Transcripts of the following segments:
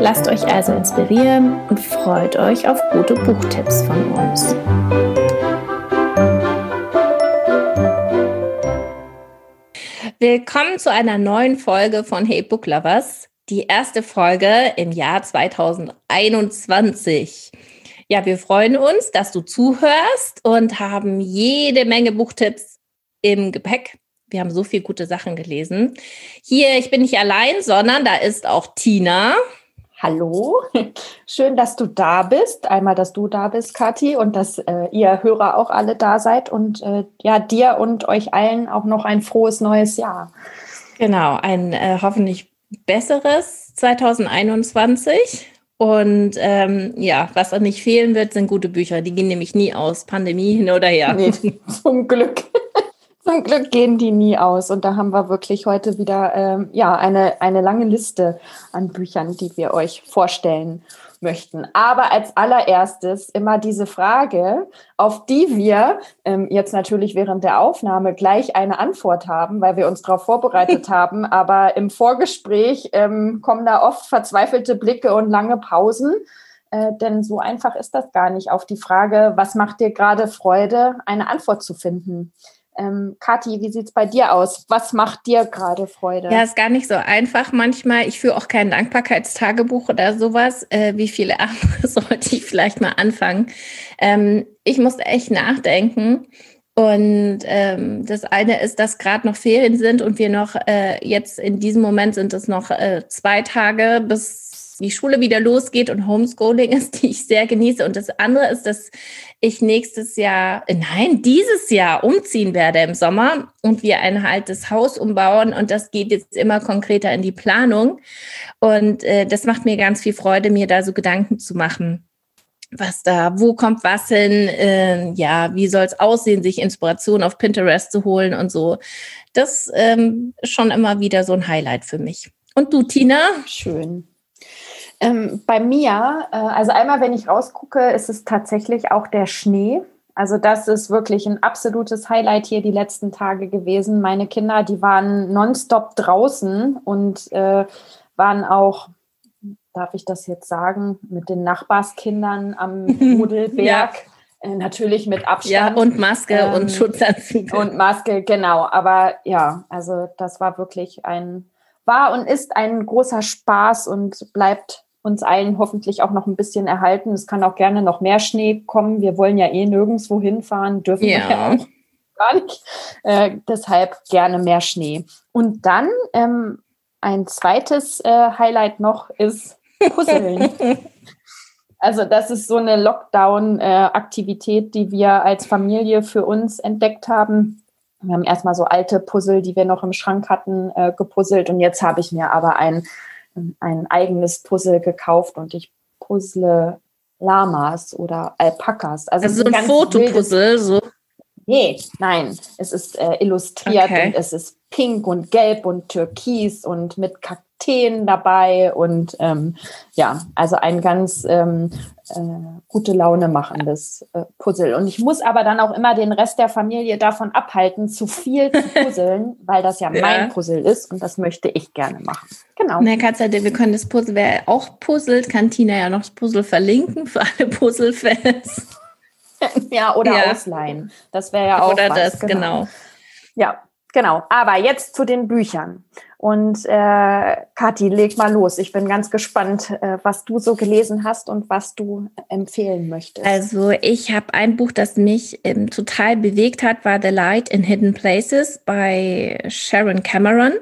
Lasst euch also inspirieren und freut euch auf gute Buchtipps von uns. Willkommen zu einer neuen Folge von Hey Book Lovers. Die erste Folge im Jahr 2021. Ja, wir freuen uns, dass du zuhörst und haben jede Menge Buchtipps im Gepäck. Wir haben so viele gute Sachen gelesen. Hier, ich bin nicht allein, sondern da ist auch Tina. Hallo, schön, dass du da bist. Einmal, dass du da bist, Kathi, und dass äh, ihr Hörer auch alle da seid und äh, ja, dir und euch allen auch noch ein frohes neues Jahr. Genau, ein äh, hoffentlich besseres 2021. Und ähm, ja, was nicht fehlen wird, sind gute Bücher. Die gehen nämlich nie aus. Pandemie hin oder her. Nee, zum Glück. Zum Glück gehen die nie aus. Und da haben wir wirklich heute wieder ähm, ja, eine, eine lange Liste an Büchern, die wir euch vorstellen möchten. Aber als allererstes immer diese Frage, auf die wir ähm, jetzt natürlich während der Aufnahme gleich eine Antwort haben, weil wir uns darauf vorbereitet haben. Aber im Vorgespräch ähm, kommen da oft verzweifelte Blicke und lange Pausen. Äh, denn so einfach ist das gar nicht, auf die Frage, was macht dir gerade Freude, eine Antwort zu finden. Ähm, Kathi, wie sieht es bei dir aus? Was macht dir gerade Freude? Ja, ist gar nicht so einfach manchmal. Ich führe auch kein Dankbarkeitstagebuch oder sowas. Äh, wie viele andere sollte ich vielleicht mal anfangen? Ähm, ich muss echt nachdenken. Und ähm, das eine ist, dass gerade noch Ferien sind und wir noch äh, jetzt in diesem Moment sind es noch äh, zwei Tage bis die Schule wieder losgeht und Homeschooling ist, die ich sehr genieße. Und das andere ist, dass ich nächstes Jahr, äh, nein, dieses Jahr umziehen werde im Sommer und wir ein altes Haus umbauen. Und das geht jetzt immer konkreter in die Planung. Und äh, das macht mir ganz viel Freude, mir da so Gedanken zu machen was da, wo kommt was hin, äh, ja, wie soll es aussehen, sich Inspiration auf Pinterest zu holen und so. Das ähm, schon immer wieder so ein Highlight für mich. Und du, Tina? Schön. Ähm, bei mir, äh, also einmal, wenn ich rausgucke, ist es tatsächlich auch der Schnee. Also das ist wirklich ein absolutes Highlight hier die letzten Tage gewesen. Meine Kinder, die waren nonstop draußen und äh, waren auch, darf ich das jetzt sagen, mit den Nachbarskindern am Modelberg. ja. Äh, natürlich mit Abstand. Ja, und Maske ähm, und Schutzanzug. Und Maske, genau. Aber ja, also das war wirklich ein, war und ist ein großer Spaß und bleibt uns allen hoffentlich auch noch ein bisschen erhalten. Es kann auch gerne noch mehr Schnee kommen. Wir wollen ja eh nirgendwo hinfahren, dürfen ja. wir ja auch gar nicht. Äh, deshalb gerne mehr Schnee. Und dann ähm, ein zweites äh, Highlight noch ist Puzzeln. also das ist so eine Lockdown-Aktivität, äh, die wir als Familie für uns entdeckt haben. Wir haben erstmal so alte Puzzle, die wir noch im Schrank hatten, äh, gepuzzelt. Und jetzt habe ich mir aber ein ein eigenes Puzzle gekauft und ich puzzle Lamas oder Alpakas. Also, also so ein Fotopuzzle, so. Nee, nein, es ist äh, illustriert okay. und es ist pink und gelb und türkis und mit Kakteen dabei und ähm, ja, also ein ganz ähm, äh, gute Laune machendes äh, Puzzle. Und ich muss aber dann auch immer den Rest der Familie davon abhalten, zu viel zu puzzeln, weil das ja, ja, mein Puzzle ist und das möchte ich gerne machen. Genau. Na, Katja, wir können das Puzzle, wer auch puzzelt, kann Tina ja noch das Puzzle verlinken für alle Puzzle-Fans. ja, oder ja. ausleihen. Das wäre ja auch. Oder was, das, genau. genau. Ja, genau. Aber jetzt zu den Büchern. Und äh, Kathi, leg mal los. Ich bin ganz gespannt, äh, was du so gelesen hast und was du empfehlen möchtest. Also ich habe ein Buch, das mich ähm, total bewegt hat, war The Light in Hidden Places bei Sharon Cameron.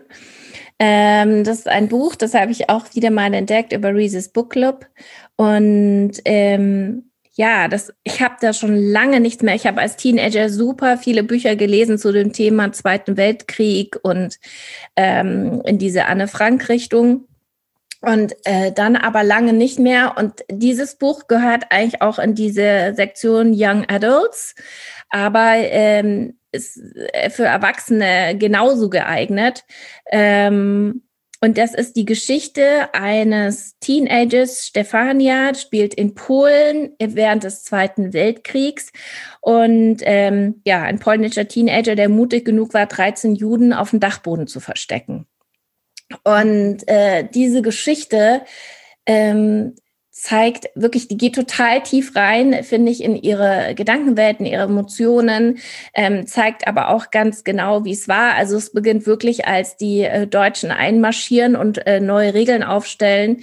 Ähm, das ist ein Buch, das habe ich auch wieder mal entdeckt über Reese's Book Club. Und ähm, ja, das, ich habe da schon lange nichts mehr. Ich habe als Teenager super viele Bücher gelesen zu dem Thema Zweiten Weltkrieg und ähm, in diese Anne Frank-Richtung. und äh, dann aber lange nicht mehr. Und dieses Buch gehört eigentlich auch in diese Sektion Young Adults, aber ähm, ist äh, für Erwachsene genauso geeignet. Ähm, und das ist die Geschichte eines Teenagers, Stefania, spielt in Polen während des Zweiten Weltkriegs. Und ähm, ja, ein polnischer Teenager, der mutig genug war, 13 Juden auf dem Dachboden zu verstecken. Und äh, diese Geschichte ähm, zeigt wirklich, die geht total tief rein, finde ich, in ihre Gedankenwelten, ihre Emotionen, ähm, zeigt aber auch ganz genau, wie es war. Also es beginnt wirklich, als die äh, Deutschen einmarschieren und äh, neue Regeln aufstellen.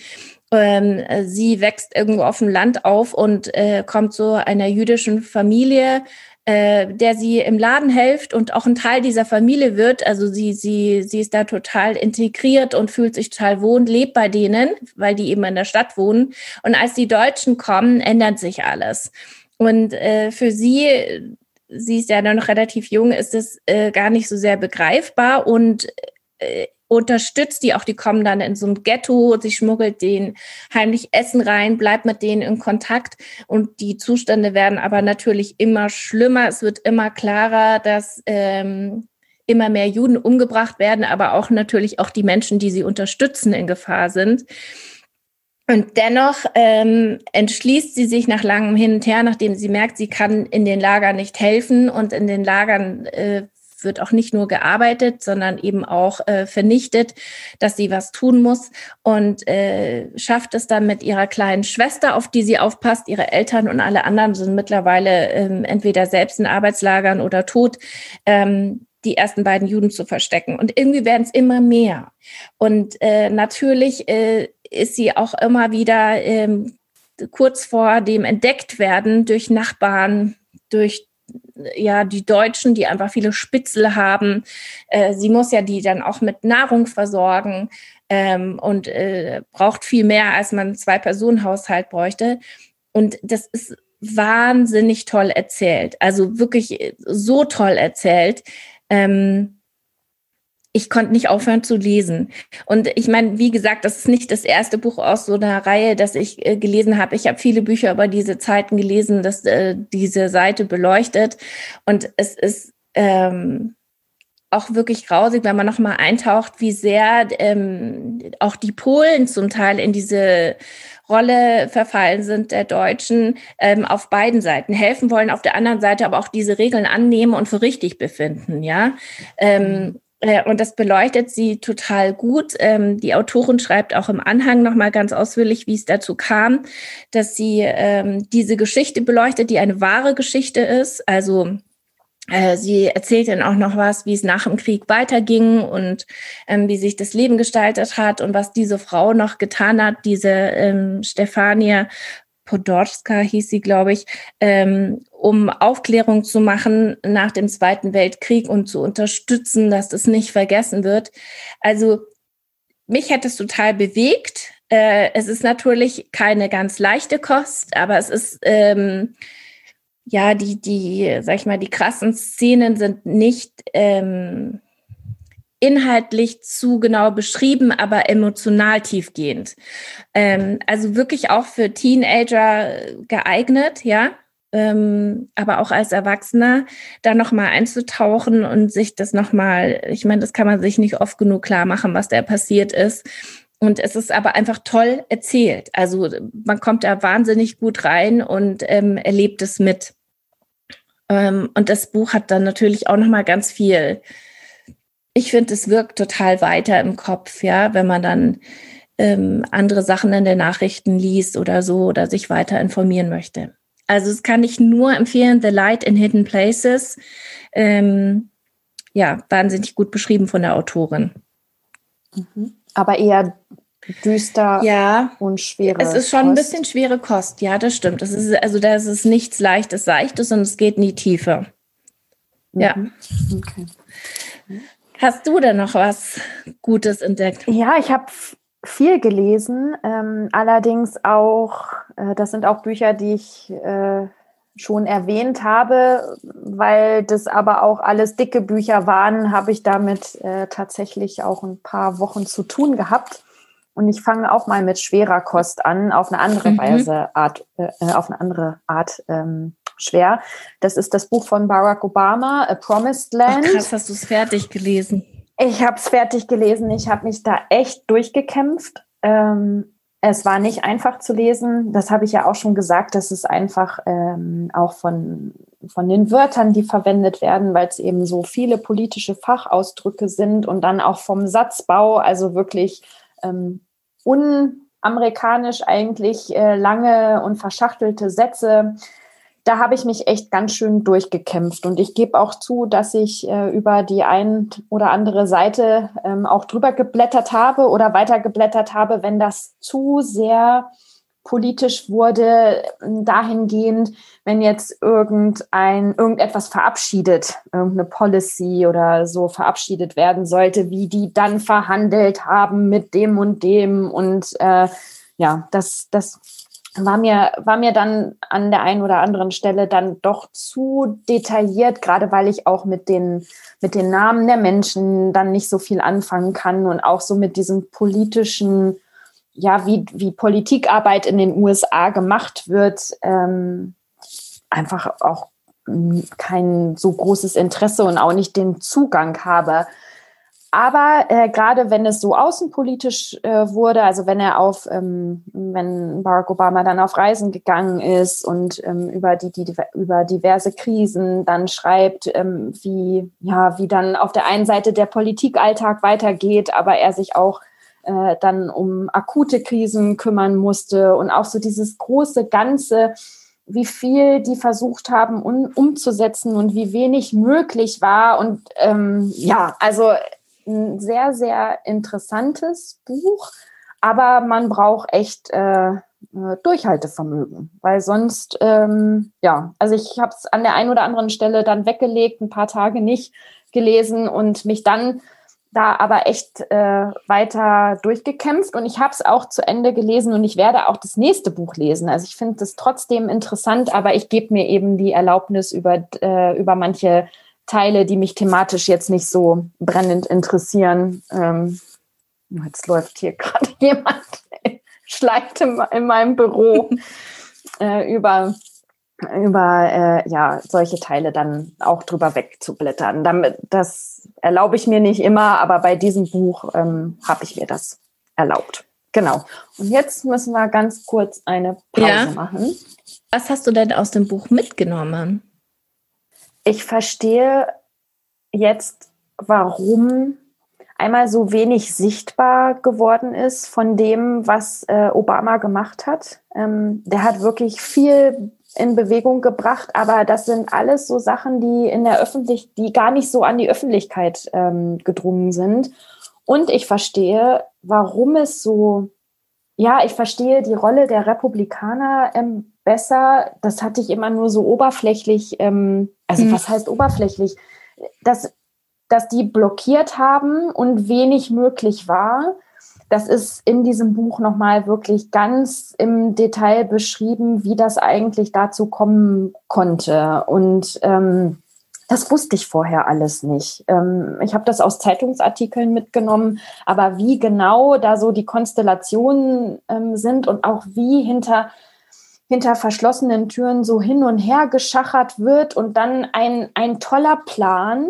Ähm, sie wächst irgendwo auf dem Land auf und äh, kommt zu einer jüdischen Familie, äh, der sie im Laden hilft und auch ein Teil dieser Familie wird. Also sie, sie, sie ist da total integriert und fühlt sich total wohn, lebt bei denen, weil die eben in der Stadt wohnen. Und als die Deutschen kommen, ändert sich alles. Und äh, für sie, sie ist ja noch relativ jung, ist es äh, gar nicht so sehr begreifbar und äh, unterstützt die auch, die kommen dann in so ein Ghetto, sie schmuggelt denen heimlich Essen rein, bleibt mit denen in Kontakt und die Zustände werden aber natürlich immer schlimmer. Es wird immer klarer, dass ähm, immer mehr Juden umgebracht werden, aber auch natürlich auch die Menschen, die sie unterstützen, in Gefahr sind. Und dennoch ähm, entschließt sie sich nach langem Hin und Her, nachdem sie merkt, sie kann in den Lagern nicht helfen und in den Lagern äh, wird auch nicht nur gearbeitet, sondern eben auch äh, vernichtet, dass sie was tun muss und äh, schafft es dann mit ihrer kleinen Schwester, auf die sie aufpasst. Ihre Eltern und alle anderen sind mittlerweile ähm, entweder selbst in Arbeitslagern oder tot. Ähm, die ersten beiden Juden zu verstecken. Und irgendwie werden es immer mehr. Und äh, natürlich äh, ist sie auch immer wieder ähm, kurz vor dem entdeckt werden durch Nachbarn, durch ja die Deutschen, die einfach viele Spitzel haben. Äh, sie muss ja die dann auch mit Nahrung versorgen ähm, und äh, braucht viel mehr, als man einen Zwei-Personen-Haushalt bräuchte. Und das ist wahnsinnig toll erzählt. Also wirklich so toll erzählt. Ähm, ich konnte nicht aufhören zu lesen. Und ich meine, wie gesagt, das ist nicht das erste Buch aus so einer Reihe, das ich äh, gelesen habe. Ich habe viele Bücher über diese Zeiten gelesen, das äh, diese Seite beleuchtet. Und es ist ähm, auch wirklich grausig, wenn man noch mal eintaucht, wie sehr ähm, auch die Polen zum Teil in diese Rolle verfallen sind der Deutschen ähm, auf beiden Seiten helfen wollen, auf der anderen Seite aber auch diese Regeln annehmen und für richtig befinden, ja. Ähm, äh, und das beleuchtet sie total gut. Ähm, die Autorin schreibt auch im Anhang nochmal ganz ausführlich, wie es dazu kam, dass sie ähm, diese Geschichte beleuchtet, die eine wahre Geschichte ist. Also äh, sie erzählt dann auch noch was, wie es nach dem Krieg weiterging und ähm, wie sich das Leben gestaltet hat und was diese Frau noch getan hat, diese Stefania Podorska hieß sie, glaube ich, ähm, um Aufklärung zu machen nach dem Zweiten Weltkrieg und zu unterstützen, dass das nicht vergessen wird. Also mich hat es total bewegt. Äh, es ist natürlich keine ganz leichte Kost, aber es ist ähm, ja die die sag ich mal die krassen Szenen sind nicht ähm, inhaltlich zu genau beschrieben, aber emotional tiefgehend. Ähm, also wirklich auch für Teenager geeignet, ja. Ähm, aber auch als Erwachsener da nochmal einzutauchen und sich das nochmal, ich meine, das kann man sich nicht oft genug klar machen, was da passiert ist. Und es ist aber einfach toll erzählt. Also man kommt da wahnsinnig gut rein und ähm, erlebt es mit. Ähm, und das Buch hat dann natürlich auch nochmal ganz viel ich finde, es wirkt total weiter im Kopf, ja, wenn man dann ähm, andere Sachen in den Nachrichten liest oder so oder sich weiter informieren möchte. Also es kann ich nur empfehlen, The Light in Hidden Places. Ähm, ja, wahnsinnig gut beschrieben von der Autorin. Mhm. Aber eher düster ja, und schwere. Es ist schon Kost. ein bisschen schwere Kost, ja, das stimmt. Das ist, also das ist nichts Leichtes, Seichtes und es geht in die Tiefe. Mhm. Ja. Okay. Hast du denn noch was Gutes entdeckt? Ja, ich habe viel gelesen, ähm, allerdings auch, äh, das sind auch Bücher, die ich äh, schon erwähnt habe, weil das aber auch alles dicke Bücher waren, habe ich damit äh, tatsächlich auch ein paar Wochen zu tun gehabt. und ich fange auch mal mit schwerer Kost an, auf eine andere mhm. Weise, Art, äh, auf eine andere Art ähm, schwer. Das ist das Buch von Barack Obama, A Promised Land. Ach, krass, hast du es fertig gelesen? Ich habe es fertig gelesen. Ich habe mich da echt durchgekämpft. Ähm, es war nicht einfach zu lesen. Das habe ich ja auch schon gesagt. Das ist einfach ähm, auch von, von den Wörtern, die verwendet werden, weil es eben so viele politische Fachausdrücke sind und dann auch vom Satzbau, also wirklich ähm, unamerikanisch eigentlich äh, lange und verschachtelte Sätze da habe ich mich echt ganz schön durchgekämpft. Und ich gebe auch zu, dass ich äh, über die ein oder andere Seite ähm, auch drüber geblättert habe oder weiter geblättert habe, wenn das zu sehr politisch wurde, dahingehend, wenn jetzt irgendein, irgendetwas verabschiedet, irgendeine Policy oder so verabschiedet werden sollte, wie die dann verhandelt haben mit dem und dem und äh, ja, das, das war mir, war mir dann an der einen oder anderen Stelle dann doch zu detailliert, gerade weil ich auch mit den, mit den Namen der Menschen dann nicht so viel anfangen kann und auch so mit diesem politischen, ja, wie, wie Politikarbeit in den USA gemacht wird, ähm, einfach auch kein so großes Interesse und auch nicht den Zugang habe. Aber äh, gerade wenn es so außenpolitisch äh, wurde, also wenn er auf, ähm, wenn Barack Obama dann auf Reisen gegangen ist und ähm, über die, die über diverse Krisen dann schreibt, ähm, wie ja wie dann auf der einen Seite der Politikalltag weitergeht, aber er sich auch äh, dann um akute Krisen kümmern musste und auch so dieses große Ganze, wie viel die versucht haben um, umzusetzen und wie wenig möglich war und ähm, ja, also ein sehr, sehr interessantes Buch, aber man braucht echt äh, äh, Durchhaltevermögen, weil sonst, ähm, ja, also ich habe es an der einen oder anderen Stelle dann weggelegt, ein paar Tage nicht gelesen und mich dann da aber echt äh, weiter durchgekämpft und ich habe es auch zu Ende gelesen und ich werde auch das nächste Buch lesen. Also ich finde es trotzdem interessant, aber ich gebe mir eben die Erlaubnis, über, äh, über manche Teile, die mich thematisch jetzt nicht so brennend interessieren. Ähm, jetzt läuft hier gerade jemand, schleicht in, in, meinem Büro äh, über über äh, ja solche Teile dann auch drüber wegzublättern. Damit das erlaube ich mir nicht immer, aber bei diesem Buch ähm, habe ich mir das erlaubt. Genau. Und jetzt müssen wir ganz kurz eine Pause ja. machen. Was hast du denn aus dem Buch mitgenommen? Ich verstehe jetzt, warum einmal so wenig sichtbar geworden ist von dem, was äh, Obama gemacht hat. Ähm, der hat wirklich viel in Bewegung gebracht, aber das sind alles so Sachen, die in der Öffentlichkeit, die gar nicht so an die Öffentlichkeit ähm, gedrungen sind. Und ich verstehe, warum es so, ja, ich verstehe die Rolle der Republikaner ähm, besser. Das hatte ich immer nur so oberflächlich, ähm, also mhm. was heißt oberflächlich? Dass, dass die blockiert haben und wenig möglich war. Das ist in diesem Buch nochmal wirklich ganz im Detail beschrieben, wie das eigentlich dazu kommen konnte. Und ähm, das wusste ich vorher alles nicht. Ähm, ich habe das aus Zeitungsartikeln mitgenommen, aber wie genau da so die Konstellationen ähm, sind und auch wie hinter hinter verschlossenen Türen so hin und her geschachert wird und dann ein, ein toller Plan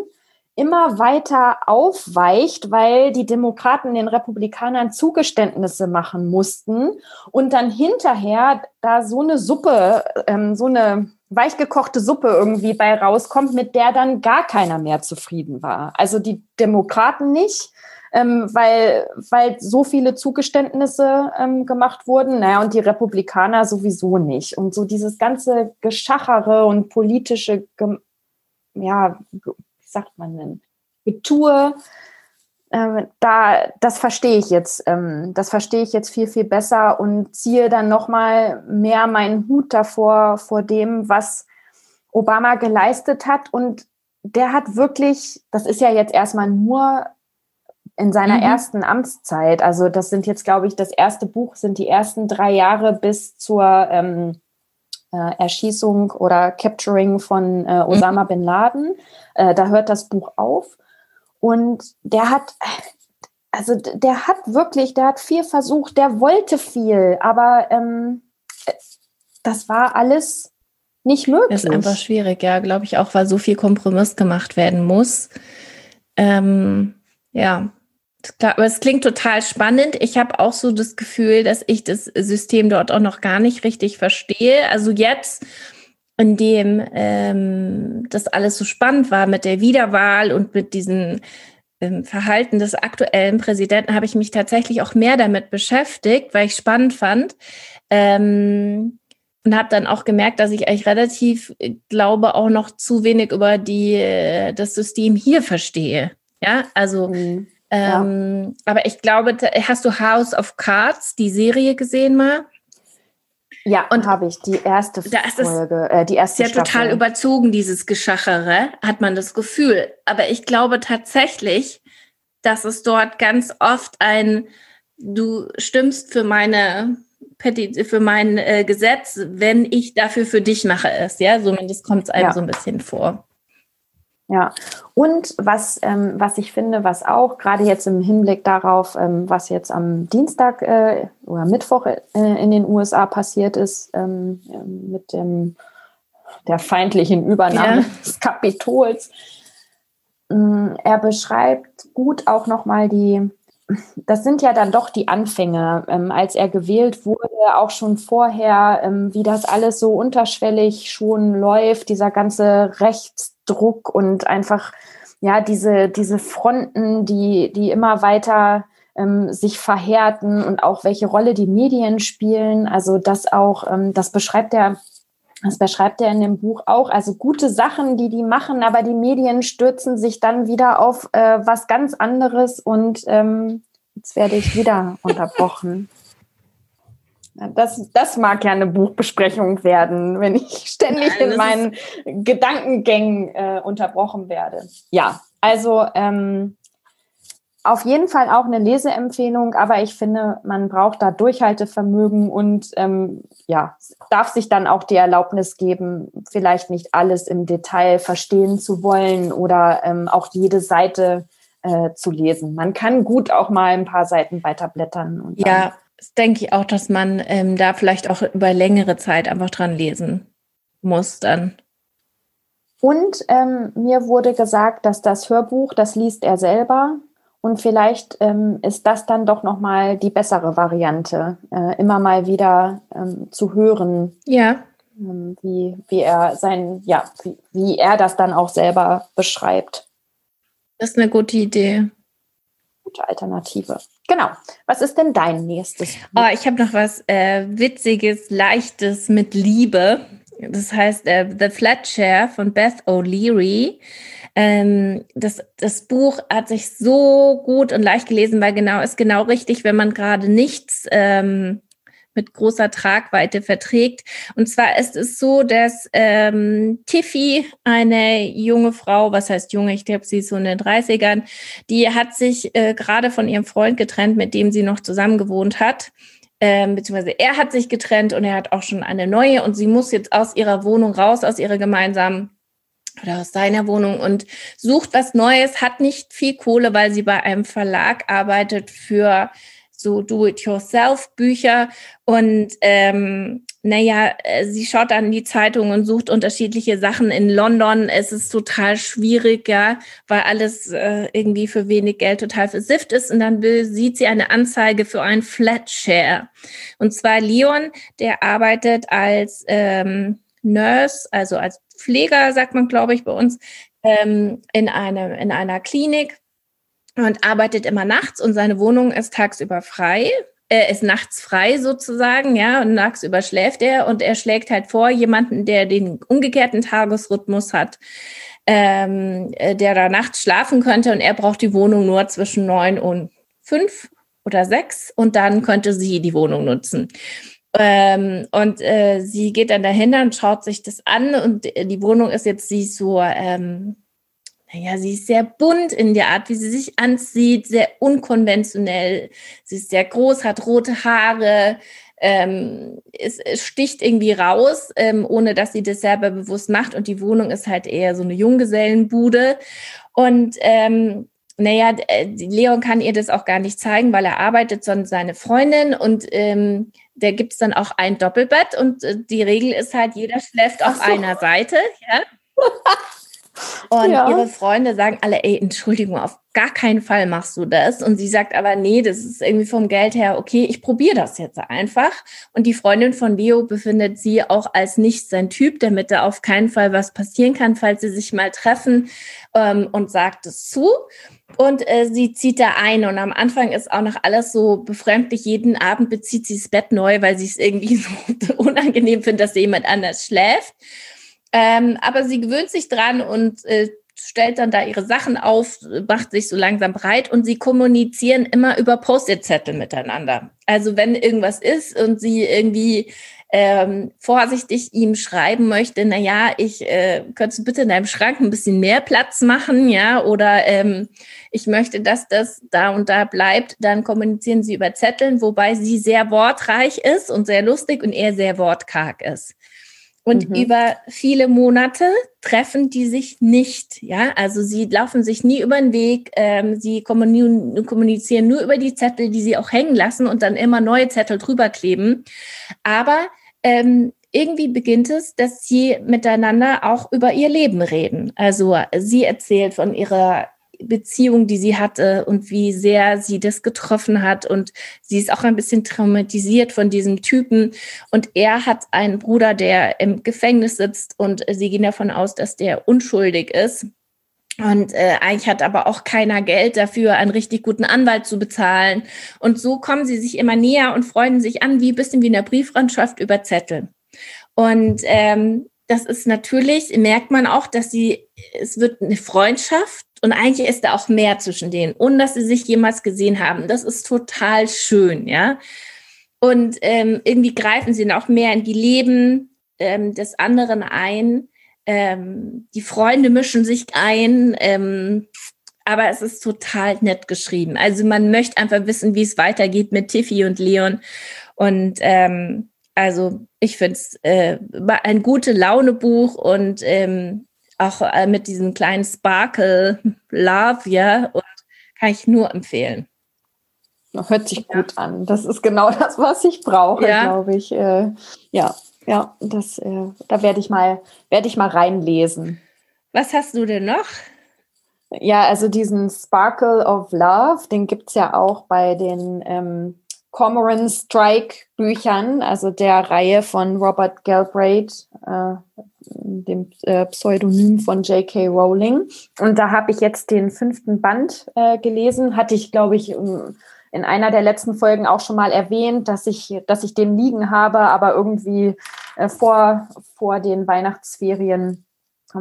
immer weiter aufweicht, weil die Demokraten den Republikanern Zugeständnisse machen mussten und dann hinterher da so eine Suppe, ähm, so eine weichgekochte Suppe irgendwie bei rauskommt, mit der dann gar keiner mehr zufrieden war. Also die Demokraten nicht, ähm, weil, weil so viele Zugeständnisse ähm, gemacht wurden. Naja, und die Republikaner sowieso nicht. Und so dieses ganze Geschachere und politische, ja, wie sagt man denn, Getue, äh, da, das verstehe ich jetzt, ähm, das verstehe ich jetzt viel, viel besser und ziehe dann nochmal mehr meinen Hut davor, vor dem, was Obama geleistet hat. Und der hat wirklich, das ist ja jetzt erstmal nur in seiner mhm. ersten Amtszeit. Also das sind jetzt, glaube ich, das erste Buch sind die ersten drei Jahre bis zur ähm, äh, Erschießung oder Capturing von äh, Osama mhm. bin Laden. Äh, da hört das Buch auf. Und der hat, also der hat wirklich, der hat viel versucht, der wollte viel, aber ähm, das war alles nicht möglich. Das ist einfach schwierig, ja, glaube ich auch, weil so viel Kompromiss gemacht werden muss. Ähm, ja, aber es klingt total spannend. Ich habe auch so das Gefühl, dass ich das System dort auch noch gar nicht richtig verstehe. Also jetzt, in dem ähm, das alles so spannend war mit der Wiederwahl und mit diesem ähm, Verhalten des aktuellen Präsidenten, habe ich mich tatsächlich auch mehr damit beschäftigt, weil ich spannend fand. Ähm, und habe dann auch gemerkt, dass ich eigentlich relativ, äh, glaube, auch noch zu wenig über die, äh, das System hier verstehe. Ja, also mhm. Ähm, ja. Aber ich glaube, hast du House of Cards, die Serie gesehen mal? Ja, und habe ich die erste Folge, äh, die erste ist ja total überzogen dieses Geschachere, hat man das Gefühl. Aber ich glaube tatsächlich, dass es dort ganz oft ein, du stimmst für meine für mein äh, Gesetz, wenn ich dafür für dich mache es, ja, zumindest kommt es einem ja. so ein bisschen vor. Ja, und was, ähm, was ich finde, was auch gerade jetzt im Hinblick darauf, ähm, was jetzt am Dienstag äh, oder Mittwoch äh, in den USA passiert ist, ähm, mit dem, der feindlichen Übernahme ja. des Kapitols, ähm, er beschreibt gut auch nochmal die, das sind ja dann doch die Anfänge, ähm, als er gewählt wurde, auch schon vorher, ähm, wie das alles so unterschwellig schon läuft, dieser ganze Rechts Druck und einfach ja diese, diese Fronten, die, die immer weiter ähm, sich verhärten und auch welche Rolle die Medien spielen. Also das auch, ähm, das beschreibt er, das beschreibt er in dem Buch auch. Also gute Sachen, die die machen, aber die Medien stürzen sich dann wieder auf äh, was ganz anderes und ähm, jetzt werde ich wieder unterbrochen. Das, das mag ja eine Buchbesprechung werden, wenn ich ständig Nein, in meinen Gedankengängen äh, unterbrochen werde. Ja, also ähm, auf jeden Fall auch eine Leseempfehlung, aber ich finde, man braucht da Durchhaltevermögen und ähm, ja, darf sich dann auch die Erlaubnis geben, vielleicht nicht alles im Detail verstehen zu wollen oder ähm, auch jede Seite äh, zu lesen. Man kann gut auch mal ein paar Seiten weiterblättern. Und ja, das denke ich auch, dass man ähm, da vielleicht auch über längere Zeit einfach dran lesen muss dann. Und ähm, mir wurde gesagt, dass das Hörbuch, das liest er selber. Und vielleicht ähm, ist das dann doch nochmal die bessere Variante, äh, immer mal wieder ähm, zu hören. Ja. Ähm, wie, wie er sein, ja, wie, wie er das dann auch selber beschreibt. Das ist eine gute Idee. Gute Alternative. Genau. Was ist denn dein nächstes? Oh, ich habe noch was äh, Witziges, Leichtes mit Liebe. Das heißt äh, The Flat Chair von Beth O'Leary. Ähm, das, das Buch hat sich so gut und leicht gelesen, weil genau ist genau richtig, wenn man gerade nichts ähm, mit großer Tragweite verträgt. Und zwar ist es so, dass ähm, Tiffy, eine junge Frau, was heißt junge, ich glaube, sie ist so in den 30ern, die hat sich äh, gerade von ihrem Freund getrennt, mit dem sie noch zusammen gewohnt hat. Ähm, beziehungsweise er hat sich getrennt und er hat auch schon eine neue und sie muss jetzt aus ihrer Wohnung raus, aus ihrer gemeinsamen oder aus seiner Wohnung und sucht was Neues, hat nicht viel Kohle, weil sie bei einem Verlag arbeitet für so Do-it-yourself-Bücher und ähm, naja, äh, sie schaut dann in die Zeitung und sucht unterschiedliche Sachen in London. Es ist total schwierig, ja, weil alles äh, irgendwie für wenig Geld total versifft ist. Und dann sieht sie eine Anzeige für ein Flatshare. Und zwar Leon, der arbeitet als ähm, Nurse, also als Pfleger, sagt man, glaube ich, bei uns, ähm, in, eine, in einer Klinik und arbeitet immer nachts und seine Wohnung ist tagsüber frei. Er ist nachts frei sozusagen, ja, und nagsüber schläft er und er schlägt halt vor, jemanden, der den umgekehrten Tagesrhythmus hat, ähm, äh, der da nachts schlafen könnte und er braucht die Wohnung nur zwischen neun und fünf oder sechs und dann könnte sie die Wohnung nutzen. Ähm, und äh, sie geht dann dahinter und schaut sich das an und die Wohnung ist jetzt sie so ähm, naja, sie ist sehr bunt in der Art, wie sie sich anzieht, sehr unkonventionell. Sie ist sehr groß, hat rote Haare, ähm, es, es, sticht irgendwie raus, ähm, ohne dass sie das selber bewusst macht. Und die Wohnung ist halt eher so eine Junggesellenbude. Und ähm, naja, äh, Leon kann ihr das auch gar nicht zeigen, weil er arbeitet, sondern seine Freundin und ähm, da gibt's dann auch ein Doppelbett und äh, die Regel ist halt, jeder schläft auf so. einer Seite, ja. Und ja. ihre Freunde sagen alle, ey, Entschuldigung, auf gar keinen Fall machst du das. Und sie sagt aber, nee, das ist irgendwie vom Geld her, okay, ich probiere das jetzt einfach. Und die Freundin von Leo befindet sie auch als nicht sein Typ, damit da auf keinen Fall was passieren kann, falls sie sich mal treffen ähm, und sagt es zu. Und äh, sie zieht da ein und am Anfang ist auch noch alles so befremdlich. Jeden Abend bezieht sie das Bett neu, weil sie es irgendwie so unangenehm findet, dass jemand anders schläft. Ähm, aber sie gewöhnt sich dran und äh, stellt dann da ihre Sachen auf, macht sich so langsam breit und sie kommunizieren immer über Post-it-Zettel miteinander. Also wenn irgendwas ist und sie irgendwie ähm, vorsichtig ihm schreiben möchte, na ja, ich äh, könntest du bitte in deinem Schrank ein bisschen mehr Platz machen, ja, oder ähm, ich möchte, dass das da und da bleibt, dann kommunizieren sie über Zetteln, wobei sie sehr wortreich ist und sehr lustig und er sehr wortkarg ist. Und mhm. über viele Monate treffen die sich nicht. Ja, also sie laufen sich nie über den Weg. Ähm, sie kommunizieren nur über die Zettel, die sie auch hängen lassen und dann immer neue Zettel drüber kleben. Aber ähm, irgendwie beginnt es, dass sie miteinander auch über ihr Leben reden. Also sie erzählt von ihrer Beziehung, die sie hatte und wie sehr sie das getroffen hat. Und sie ist auch ein bisschen traumatisiert von diesem Typen. Und er hat einen Bruder, der im Gefängnis sitzt und sie gehen davon aus, dass der unschuldig ist. Und äh, eigentlich hat aber auch keiner Geld dafür, einen richtig guten Anwalt zu bezahlen. Und so kommen sie sich immer näher und freuen sich an, wie ein bisschen wie in der Brieffreundschaft über Zettel. Und ähm, das ist natürlich, merkt man auch, dass sie, es wird eine Freundschaft und eigentlich ist da auch mehr zwischen denen, ohne dass sie sich jemals gesehen haben. Das ist total schön, ja. Und ähm, irgendwie greifen sie auch mehr in die Leben ähm, des anderen ein. Ähm, die Freunde mischen sich ein. Ähm, aber es ist total nett geschrieben. Also man möchte einfach wissen, wie es weitergeht mit Tiffy und Leon. Und ähm, also ich finde es äh, ein gute Laune-Buch und ähm, auch äh, mit diesem kleinen Sparkle Love, ja, und kann ich nur empfehlen. Hört sich ja. gut an. Das ist genau das, was ich brauche, ja. glaube ich. Äh, ja, ja, das, äh, da werde ich mal, werde ich mal reinlesen. Was hast du denn noch? Ja, also diesen Sparkle of Love, den gibt es ja auch bei den ähm, Cormoran Strike Büchern, also der Reihe von Robert Galbraith, äh, dem äh, Pseudonym von J.K. Rowling. Und da habe ich jetzt den fünften Band äh, gelesen. Hatte ich, glaube ich, in einer der letzten Folgen auch schon mal erwähnt, dass ich, dass ich den liegen habe, aber irgendwie äh, vor, vor den Weihnachtsferien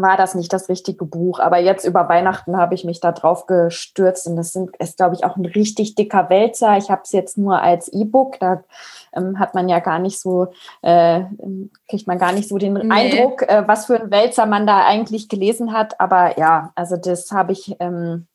war das nicht das richtige Buch. Aber jetzt über Weihnachten habe ich mich da drauf gestürzt und das sind, ist, glaube ich, auch ein richtig dicker Wälzer. Ich habe es jetzt nur als E-Book. Da ähm, hat man ja gar nicht so, äh, kriegt man gar nicht so den nee. Eindruck, äh, was für ein Wälzer man da eigentlich gelesen hat. Aber ja, also das habe ich. Ähm,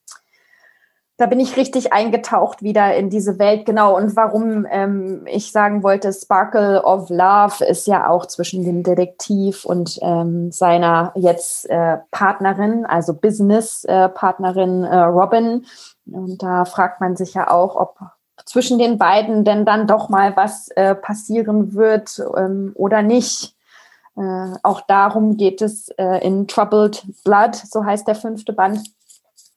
da bin ich richtig eingetaucht wieder in diese Welt. Genau. Und warum ähm, ich sagen wollte, Sparkle of Love ist ja auch zwischen dem Detektiv und ähm, seiner jetzt äh, Partnerin, also Business-Partnerin äh, Robin. Und da fragt man sich ja auch, ob zwischen den beiden denn dann doch mal was äh, passieren wird ähm, oder nicht. Äh, auch darum geht es äh, in Troubled Blood, so heißt der fünfte Band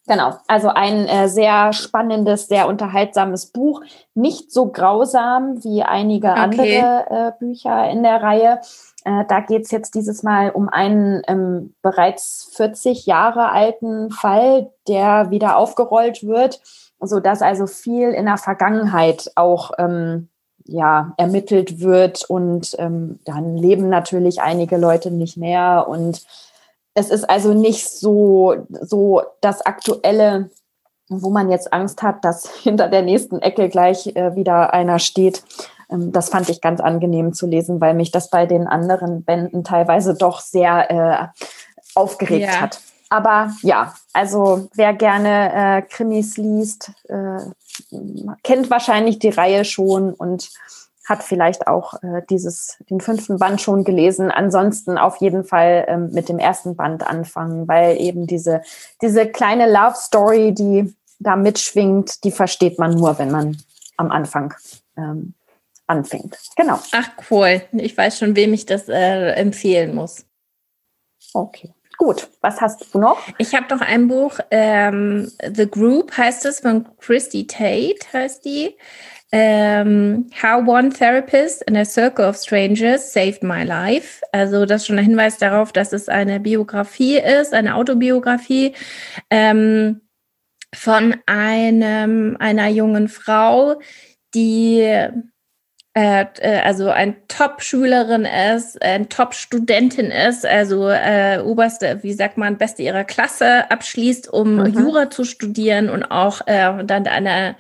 Genau, also ein äh, sehr spannendes, sehr unterhaltsames Buch. Nicht so grausam wie einige okay. andere äh, Bücher in der Reihe. Äh, da geht's jetzt dieses Mal um einen ähm, bereits 40 Jahre alten Fall, der wieder aufgerollt wird, so dass also viel in der Vergangenheit auch ähm, ja ermittelt wird und ähm, dann leben natürlich einige Leute nicht mehr und es ist also nicht so, so das aktuelle, wo man jetzt Angst hat, dass hinter der nächsten Ecke gleich äh, wieder einer steht. Ähm, das fand ich ganz angenehm zu lesen, weil mich das bei den anderen Bänden teilweise doch sehr äh, aufgeregt ja. hat. Aber ja, also wer gerne äh, Krimis liest, äh, kennt wahrscheinlich die Reihe schon und hat vielleicht auch äh, dieses, den fünften Band schon gelesen. Ansonsten auf jeden Fall ähm, mit dem ersten Band anfangen, weil eben diese, diese kleine Love Story, die da mitschwingt, die versteht man nur, wenn man am Anfang ähm, anfängt. Genau. Ach cool. Ich weiß schon, wem ich das äh, empfehlen muss. Okay. Gut, was hast du noch? Ich habe noch ein Buch, ähm, The Group heißt es, von Christy Tate heißt die. Ähm, How One Therapist in a Circle of Strangers Saved My Life. Also das ist schon ein Hinweis darauf, dass es eine Biografie ist, eine Autobiografie ähm, von einem, einer jungen Frau, die äh, also ein Top-Schülerin ist, ein Top-Studentin ist, also äh, oberste, wie sagt man, beste ihrer Klasse abschließt, um mhm. Jura zu studieren und auch äh, dann eine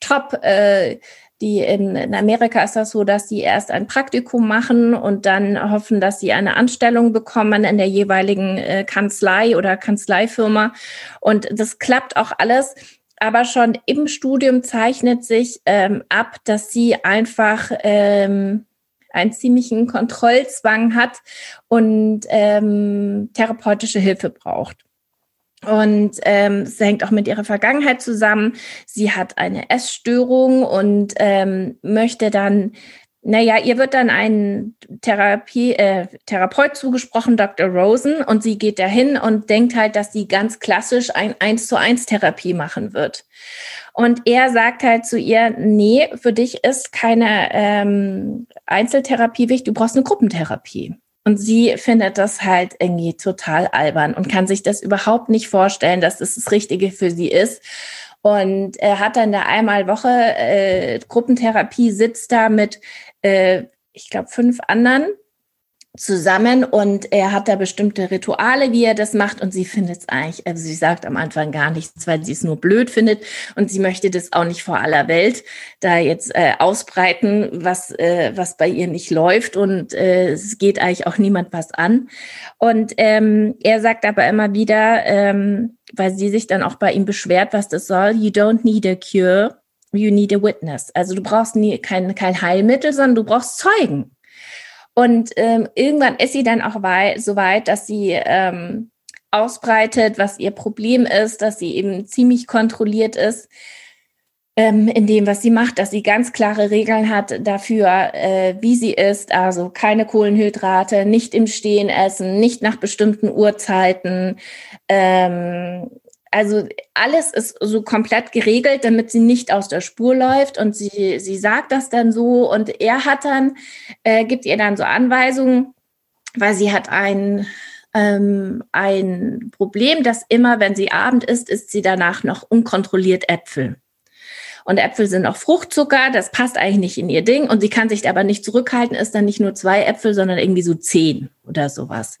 Top, äh, die in, in Amerika ist das so, dass sie erst ein Praktikum machen und dann hoffen, dass sie eine Anstellung bekommen in der jeweiligen äh, Kanzlei oder Kanzleifirma. Und das klappt auch alles aber schon im Studium zeichnet sich ähm, ab, dass sie einfach ähm, einen ziemlichen Kontrollzwang hat und ähm, therapeutische Hilfe braucht. Und ähm, es hängt auch mit ihrer Vergangenheit zusammen. Sie hat eine Essstörung und ähm, möchte dann naja, ihr wird dann ein Therapie, äh, Therapeut zugesprochen, Dr. Rosen, und sie geht dahin und denkt halt, dass sie ganz klassisch ein 1 zu 1 Therapie machen wird. Und er sagt halt zu ihr, nee, für dich ist keine ähm, Einzeltherapie wichtig, du brauchst eine Gruppentherapie. Und sie findet das halt irgendwie total albern und kann sich das überhaupt nicht vorstellen, dass das das Richtige für sie ist. Und er hat dann da einmal Woche äh, Gruppentherapie, sitzt da mit äh, ich glaube, fünf anderen zusammen und er hat da bestimmte Rituale, wie er das macht und sie findet es eigentlich, also sie sagt am Anfang gar nichts, weil sie es nur blöd findet und sie möchte das auch nicht vor aller Welt da jetzt äh, ausbreiten, was, äh, was bei ihr nicht läuft und äh, es geht eigentlich auch niemand was an. Und ähm, er sagt aber immer wieder, ähm, weil sie sich dann auch bei ihm beschwert, was das soll, you don't need a cure, you need a witness. Also du brauchst nie, kein, kein Heilmittel, sondern du brauchst Zeugen. Und ähm, irgendwann ist sie dann auch so weit, dass sie ähm, ausbreitet, was ihr Problem ist, dass sie eben ziemlich kontrolliert ist ähm, in dem, was sie macht, dass sie ganz klare Regeln hat dafür, äh, wie sie isst. Also keine Kohlenhydrate, nicht im Stehen essen, nicht nach bestimmten Uhrzeiten. Ähm, also alles ist so komplett geregelt, damit sie nicht aus der Spur läuft und sie, sie sagt das dann so und er hat dann, äh, gibt ihr dann so Anweisungen, weil sie hat ein, ähm, ein Problem, dass immer, wenn sie Abend isst, isst sie danach noch unkontrolliert Äpfel. Und Äpfel sind auch Fruchtzucker, das passt eigentlich nicht in ihr Ding. Und sie kann sich aber nicht zurückhalten, ist dann nicht nur zwei Äpfel, sondern irgendwie so zehn oder sowas.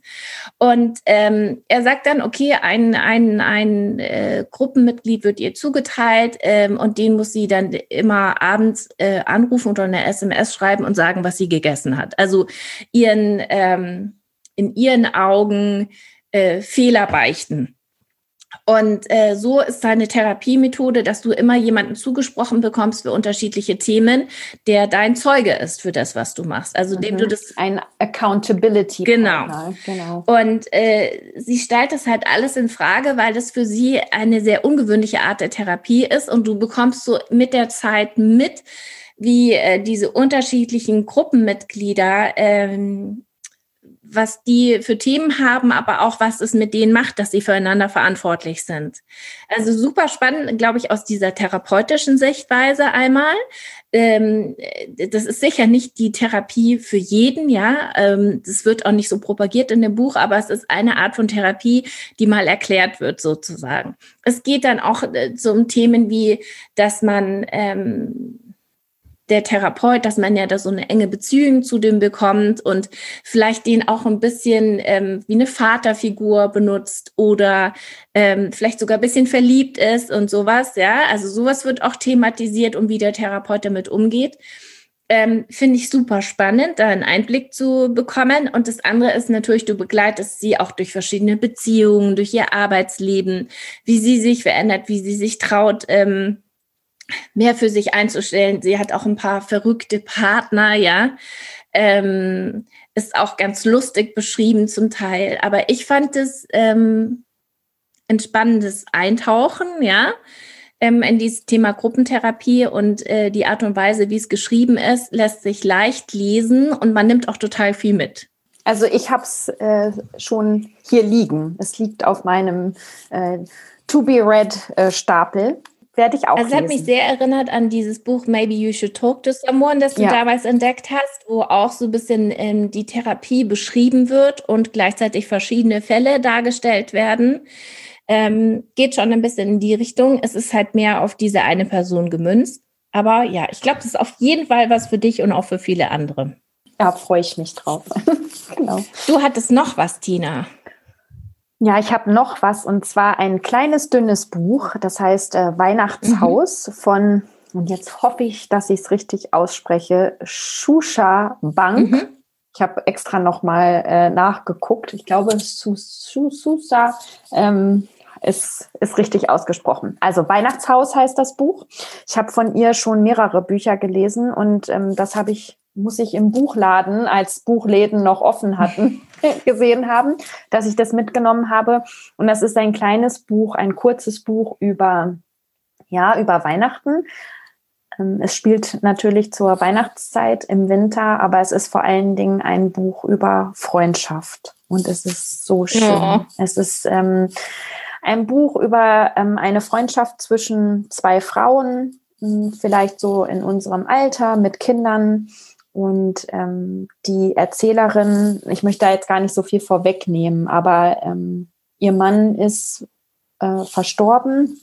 Und ähm, er sagt dann, okay, ein, ein, ein äh, Gruppenmitglied wird ihr zugeteilt ähm, und den muss sie dann immer abends äh, anrufen oder eine SMS schreiben und sagen, was sie gegessen hat. Also ihren, ähm, in ihren Augen äh, Fehler beichten. Und äh, so ist deine Therapiemethode, dass du immer jemanden zugesprochen bekommst für unterschiedliche Themen, der dein Zeuge ist für das, was du machst. Also mhm. dem du das ein Accountability. Genau. genau. Und äh, sie stellt das halt alles in Frage, weil das für sie eine sehr ungewöhnliche Art der Therapie ist und du bekommst so mit der Zeit mit, wie äh, diese unterschiedlichen Gruppenmitglieder ähm, was die für Themen haben, aber auch was es mit denen macht, dass sie füreinander verantwortlich sind. Also super spannend, glaube ich, aus dieser therapeutischen Sichtweise einmal. Ähm, das ist sicher nicht die Therapie für jeden, ja. Ähm, das wird auch nicht so propagiert in dem Buch, aber es ist eine Art von Therapie, die mal erklärt wird, sozusagen. Es geht dann auch äh, so Themen wie, dass man ähm, der Therapeut, dass man ja da so eine enge Beziehung zu dem bekommt und vielleicht den auch ein bisschen ähm, wie eine Vaterfigur benutzt oder ähm, vielleicht sogar ein bisschen verliebt ist und sowas, ja. Also sowas wird auch thematisiert und wie der Therapeut damit umgeht. Ähm, Finde ich super spannend, da einen Einblick zu bekommen. Und das andere ist natürlich, du begleitest sie auch durch verschiedene Beziehungen, durch ihr Arbeitsleben, wie sie sich verändert, wie sie sich traut, ähm, mehr für sich einzustellen. Sie hat auch ein paar verrückte Partner, ja. Ähm, ist auch ganz lustig beschrieben zum Teil. Aber ich fand es ähm, ein spannendes Eintauchen, ja. ähm, in dieses Thema Gruppentherapie und äh, die Art und Weise, wie es geschrieben ist, lässt sich leicht lesen und man nimmt auch total viel mit. Also ich habe es äh, schon hier liegen. Es liegt auf meinem äh, To Werde ich auch Also es hat mich sehr erinnert an dieses Buch Maybe You Should Talk to Someone, das du ja. damals entdeckt hast, wo auch so ein bisschen ähm, die Therapie beschrieben wird und gleichzeitig verschiedene Fälle dargestellt werden. Ähm, geht schon ein bisschen in die Richtung. Es ist halt mehr auf diese eine Person gemünzt. Aber ja, ich glaube, das ist auf jeden Fall was für dich und auch für viele andere. Ja, freue ich mich drauf. genau. Du hattest noch was, Tina. Ja, ich habe noch was und zwar ein kleines, dünnes Buch, das heißt äh, Weihnachtshaus mhm. von, und jetzt hoffe ich, dass ich es richtig ausspreche, Shusha Bank. Mhm. Ich habe extra nochmal äh, nachgeguckt. Ich glaube, Susa ähm, ist, ist richtig ausgesprochen. Also Weihnachtshaus heißt das Buch. Ich habe von ihr schon mehrere Bücher gelesen und ähm, das habe ich muss ich im Buchladen, als Buchläden noch offen hatten, gesehen haben, dass ich das mitgenommen habe. Und das ist ein kleines Buch, ein kurzes Buch über, ja, über Weihnachten. Ähm, es spielt natürlich zur Weihnachtszeit im Winter, aber es ist vor allen Dingen ein Buch über Freundschaft. Und es ist so schön. Ja. Es ist ähm, ein Buch über ähm, eine Freundschaft zwischen zwei Frauen, hm, vielleicht so in unserem Alter mit Kindern und ähm, die Erzählerin, ich möchte da jetzt gar nicht so viel vorwegnehmen, aber ähm, ihr Mann ist äh, verstorben.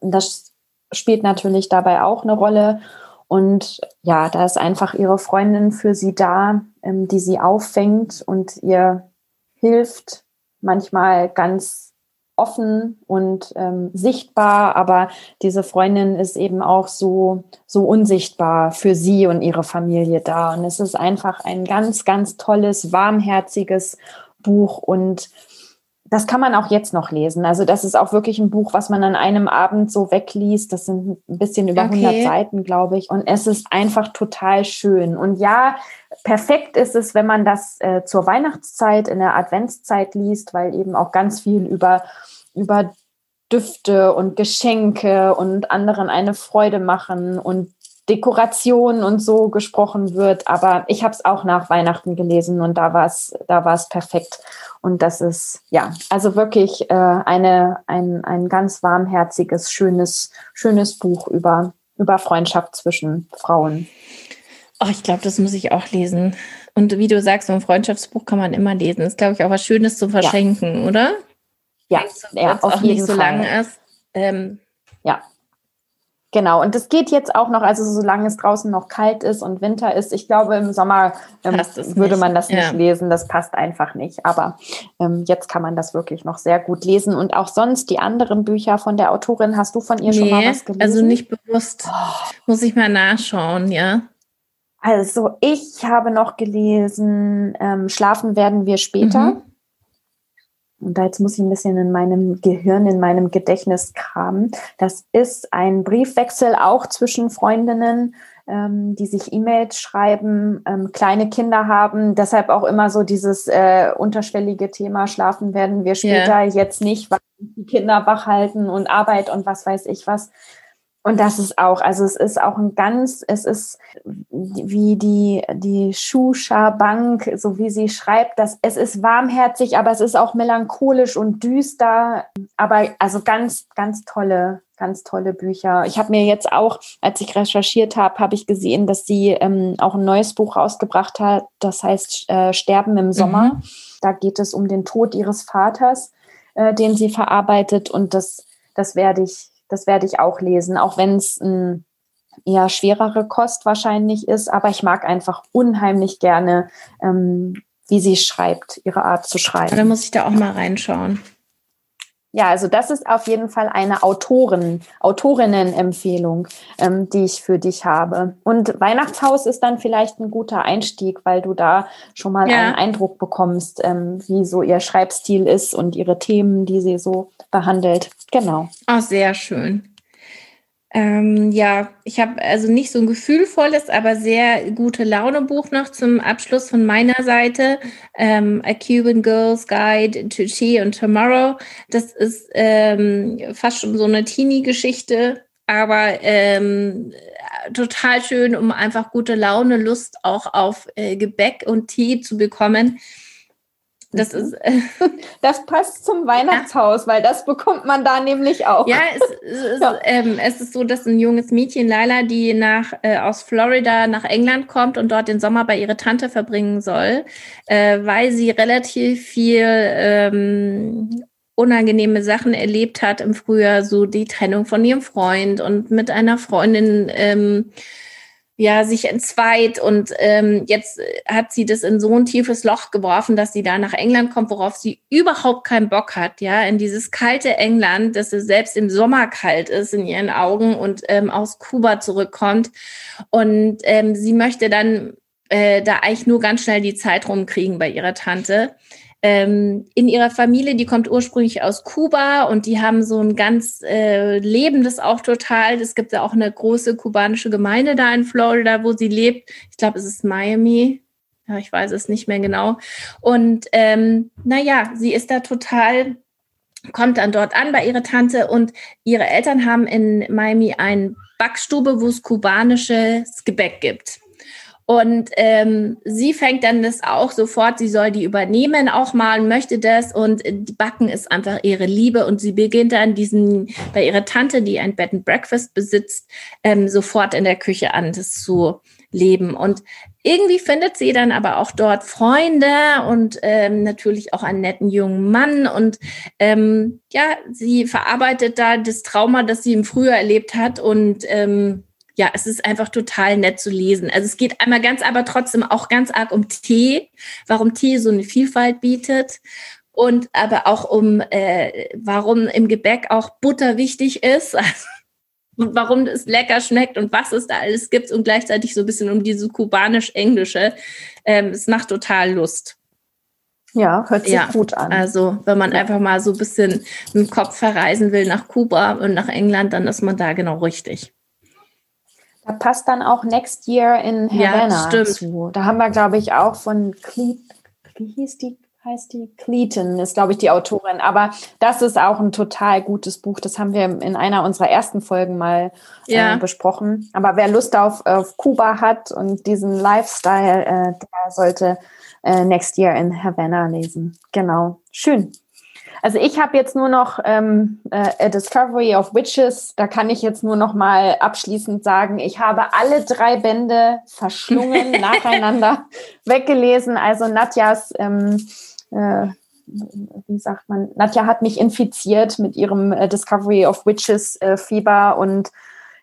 Das spielt natürlich dabei auch eine Rolle. Und ja, da ist einfach ihre Freundin für sie da, ähm, die sie auffängt und ihr hilft, manchmal ganz offen und ähm, sichtbar, aber diese Freundin ist eben auch so, so unsichtbar für sie und ihre Familie da. Und es ist einfach ein ganz, ganz tolles, warmherziges Buch und das kann man auch jetzt noch lesen. Also das ist auch wirklich ein Buch, was man an einem Abend so wegliest. Das sind ein bisschen über okay. 100 Seiten, glaube ich. Und es ist einfach total schön. Und ja, perfekt ist es, wenn man das äh, zur Weihnachtszeit, in der Adventszeit liest, weil eben auch ganz viel über, über Düfte und Geschenke und anderen eine Freude machen und Dekoration und so gesprochen wird. Aber ich habe es auch nach Weihnachten gelesen und da war es da war es perfekt. Und das ist ja also wirklich äh, eine ein, ein ganz warmherziges schönes schönes Buch über über Freundschaft zwischen Frauen. Oh, ich glaube, das muss ich auch lesen. Und wie du sagst, so ein Freundschaftsbuch kann man immer lesen. Ist, glaube ich, auch was Schönes zum Verschenken, ja. oder? Ja, ja auf auch jeden nicht so Fall. lang ist. Ähm, ja, Genau, und das geht jetzt auch noch, also solange es draußen noch kalt ist und Winter ist. Ich glaube, im Sommer ähm, würde man das nicht ja. lesen, das passt einfach nicht. Aber ähm, jetzt kann man das wirklich noch sehr gut lesen. Und auch sonst die anderen Bücher von der Autorin, hast du von ihr nee, schon mal was gelesen? Also nicht bewusst. Oh. Muss ich mal nachschauen, ja. Also ich habe noch gelesen, ähm, Schlafen werden wir später. Mhm. Und da jetzt muss ich ein bisschen in meinem Gehirn, in meinem Gedächtnis kramen. Das ist ein Briefwechsel auch zwischen Freundinnen, ähm, die sich E-Mails schreiben, ähm, kleine Kinder haben. Deshalb auch immer so dieses äh, unterschwellige Thema, schlafen werden wir später, yeah. jetzt nicht, weil die Kinder wach halten und Arbeit und was weiß ich was. Und das ist auch, also es ist auch ein ganz, es ist wie die, die Shusha Bank, so wie sie schreibt, dass es ist warmherzig, aber es ist auch melancholisch und düster. Aber also ganz, ganz tolle, ganz tolle Bücher. Ich habe mir jetzt auch, als ich recherchiert habe, habe ich gesehen, dass sie ähm, auch ein neues Buch rausgebracht hat, das heißt äh, Sterben im Sommer. Mhm. Da geht es um den Tod ihres Vaters, äh, den sie verarbeitet. Und das, das werde ich das werde ich auch lesen, auch wenn es ein eher schwerere Kost wahrscheinlich ist. Aber ich mag einfach unheimlich gerne, ähm, wie sie schreibt, ihre Art zu schreiben. Da muss ich da auch mal reinschauen. Ja, also das ist auf jeden Fall eine Autoren, Autorinnen-Empfehlung, ähm, die ich für dich habe. Und Weihnachtshaus ist dann vielleicht ein guter Einstieg, weil du da schon mal ja. einen Eindruck bekommst, ähm, wie so ihr Schreibstil ist und ihre Themen, die sie so behandelt. Genau. Auch sehr schön. Ähm, ja, ich habe also nicht so ein gefühlvolles, aber sehr gute Laune Buch noch zum Abschluss von meiner Seite. Ähm, A Cuban Girl's Guide to Tea and Tomorrow. Das ist ähm, fast schon so eine Teenie-Geschichte, aber ähm, total schön, um einfach gute Laune, Lust auch auf äh, Gebäck und Tee zu bekommen. Das mhm. ist. Äh, das passt zum Weihnachtshaus, ja. weil das bekommt man da nämlich auch. Ja, es, es, ja. Ist, ähm, es ist so, dass ein junges Mädchen, Laila, die nach, äh, aus Florida nach England kommt und dort den Sommer bei ihrer Tante verbringen soll, äh, weil sie relativ viel ähm, unangenehme Sachen erlebt hat im Frühjahr, so die Trennung von ihrem Freund und mit einer Freundin. Ähm, ja, sich entzweit und ähm, jetzt hat sie das in so ein tiefes Loch geworfen, dass sie da nach England kommt, worauf sie überhaupt keinen Bock hat, ja, in dieses kalte England, dass es selbst im Sommer kalt ist in ihren Augen und ähm, aus Kuba zurückkommt. Und ähm, sie möchte dann äh, da eigentlich nur ganz schnell die Zeit rumkriegen bei ihrer Tante ähm, in ihrer Familie, die kommt ursprünglich aus Kuba und die haben so ein ganz äh, lebendes auch total. Es gibt ja auch eine große kubanische Gemeinde da in Florida, wo sie lebt. Ich glaube, es ist Miami. Ja, ich weiß es nicht mehr genau. Und ähm, naja, sie ist da total kommt dann dort an bei ihrer Tante und ihre Eltern haben in Miami eine Backstube, wo es kubanisches Gebäck gibt. Und ähm, sie fängt dann das auch sofort, sie soll die übernehmen auch mal möchte das. Und die Backen ist einfach ihre Liebe. Und sie beginnt dann diesen, bei ihrer Tante, die ein Bed and Breakfast besitzt, ähm, sofort in der Küche an, das zu leben. Und irgendwie findet sie dann aber auch dort Freunde und ähm, natürlich auch einen netten jungen Mann. Und ähm, ja, sie verarbeitet da das Trauma, das sie im Frühjahr erlebt hat und ähm, ja, es ist einfach total nett zu lesen. Also es geht einmal ganz, aber trotzdem auch ganz arg um Tee, warum Tee so eine Vielfalt bietet und aber auch um, äh, warum im Gebäck auch Butter wichtig ist. und warum es lecker schmeckt und was es da alles gibt und gleichzeitig so ein bisschen um diese kubanisch-englische. Ähm, es macht total Lust. Ja, hört sich ja, gut an. Also, wenn man ja. einfach mal so ein bisschen dem Kopf verreisen will nach Kuba und nach England, dann ist man da genau richtig. Da passt dann auch Next Year in Havana ja, zu. Da haben wir, glaube ich, auch von Cle wie hieß die, heißt die? Cleaton ist, glaube ich, die Autorin. Aber das ist auch ein total gutes Buch. Das haben wir in einer unserer ersten Folgen mal äh, ja. äh, besprochen. Aber wer Lust auf, auf Kuba hat und diesen Lifestyle, äh, der sollte äh, Next Year in Havana lesen. Genau. Schön. Also ich habe jetzt nur noch ähm, äh, A Discovery of Witches. Da kann ich jetzt nur noch mal abschließend sagen, ich habe alle drei Bände verschlungen, nacheinander weggelesen. Also Nadjas, ähm, äh, wie sagt man, Nadja hat mich infiziert mit ihrem äh, Discovery of Witches äh, Fieber und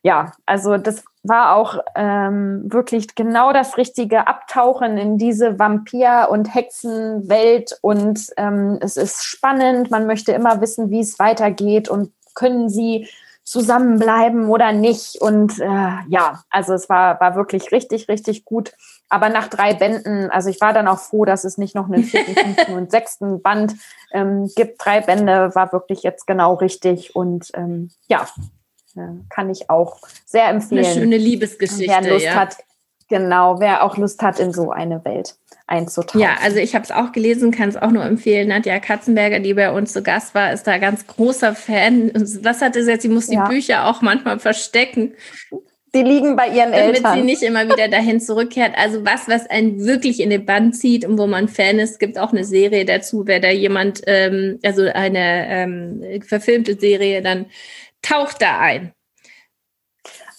ja, also das war auch ähm, wirklich genau das richtige Abtauchen in diese Vampir- und Hexenwelt. Und ähm, es ist spannend. Man möchte immer wissen, wie es weitergeht und können sie zusammenbleiben oder nicht. Und äh, ja, also es war, war wirklich richtig, richtig gut. Aber nach drei Bänden, also ich war dann auch froh, dass es nicht noch einen vierten, fünften und sechsten Band ähm, gibt. Drei Bände war wirklich jetzt genau richtig. Und ähm, ja, kann ich auch sehr empfehlen. Eine schöne Liebesgeschichte. Wer Lust ja. hat, genau, wer auch Lust hat, in so eine Welt einzutauchen. Ja, also ich habe es auch gelesen, kann es auch nur empfehlen. Nadja Katzenberger, die bei uns zu Gast war, ist da ganz großer Fan. Was hat sie jetzt? Sie muss die ja. Bücher auch manchmal verstecken. Die liegen bei ihren damit Eltern. Damit sie nicht immer wieder dahin zurückkehrt. Also was, was einen wirklich in den Band zieht und wo man Fan ist, gibt auch eine Serie dazu, wer da jemand, ähm, also eine ähm, verfilmte Serie dann taucht da ein.